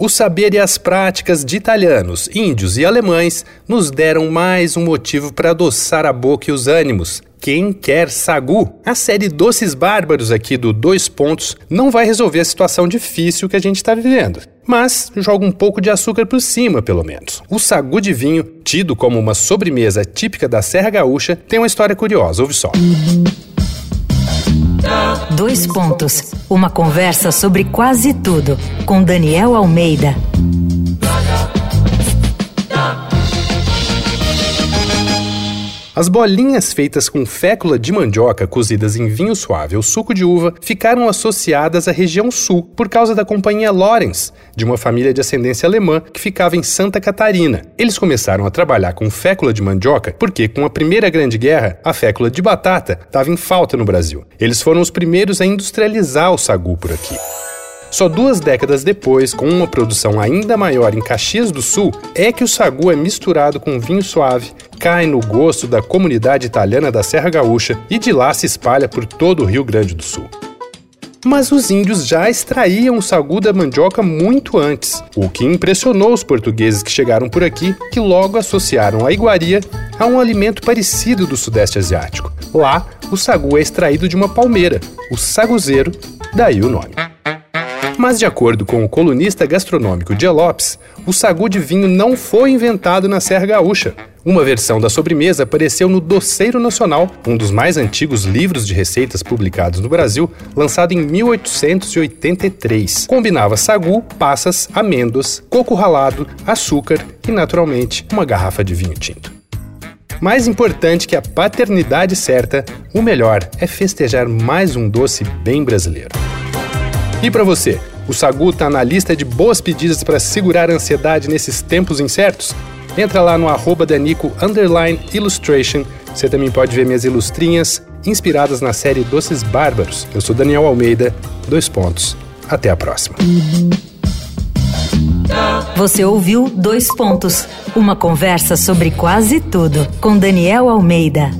O saber e as práticas de italianos, índios e alemães nos deram mais um motivo para adoçar a boca e os ânimos. Quem quer sagu? A série Doces Bárbaros aqui do Dois Pontos não vai resolver a situação difícil que a gente está vivendo. Mas joga um pouco de açúcar por cima, pelo menos. O sagu de vinho, tido como uma sobremesa típica da Serra Gaúcha, tem uma história curiosa, ouve só. Dois pontos. Uma conversa sobre quase tudo com Daniel Almeida. As bolinhas feitas com fécula de mandioca cozidas em vinho suave ou suco de uva ficaram associadas à região sul por causa da companhia Lorenz, de uma família de ascendência alemã que ficava em Santa Catarina. Eles começaram a trabalhar com fécula de mandioca porque, com a Primeira Grande Guerra, a fécula de batata estava em falta no Brasil. Eles foram os primeiros a industrializar o sagu por aqui. Só duas décadas depois, com uma produção ainda maior em Caxias do Sul, é que o sagu é misturado com vinho suave, cai no gosto da comunidade italiana da Serra Gaúcha e de lá se espalha por todo o Rio Grande do Sul. Mas os índios já extraíam o sagu da mandioca muito antes, o que impressionou os portugueses que chegaram por aqui, que logo associaram a iguaria a um alimento parecido do Sudeste Asiático. Lá, o sagu é extraído de uma palmeira, o saguzeiro, daí o nome. Mas, de acordo com o colunista gastronômico Dia Lopes, o sagu de vinho não foi inventado na Serra Gaúcha. Uma versão da sobremesa apareceu no Doceiro Nacional, um dos mais antigos livros de receitas publicados no Brasil, lançado em 1883. Combinava sagu, passas, amêndoas, coco ralado, açúcar e, naturalmente, uma garrafa de vinho tinto. Mais importante que a paternidade certa, o melhor é festejar mais um doce bem brasileiro. E para você, o Sagu está na lista de boas pedidas para segurar a ansiedade nesses tempos incertos? Entra lá no arroba Danico Illustration. Você também pode ver minhas ilustrinhas inspiradas na série Doces Bárbaros. Eu sou Daniel Almeida, dois pontos. Até a próxima. Você ouviu Dois Pontos, uma conversa sobre quase tudo com Daniel Almeida.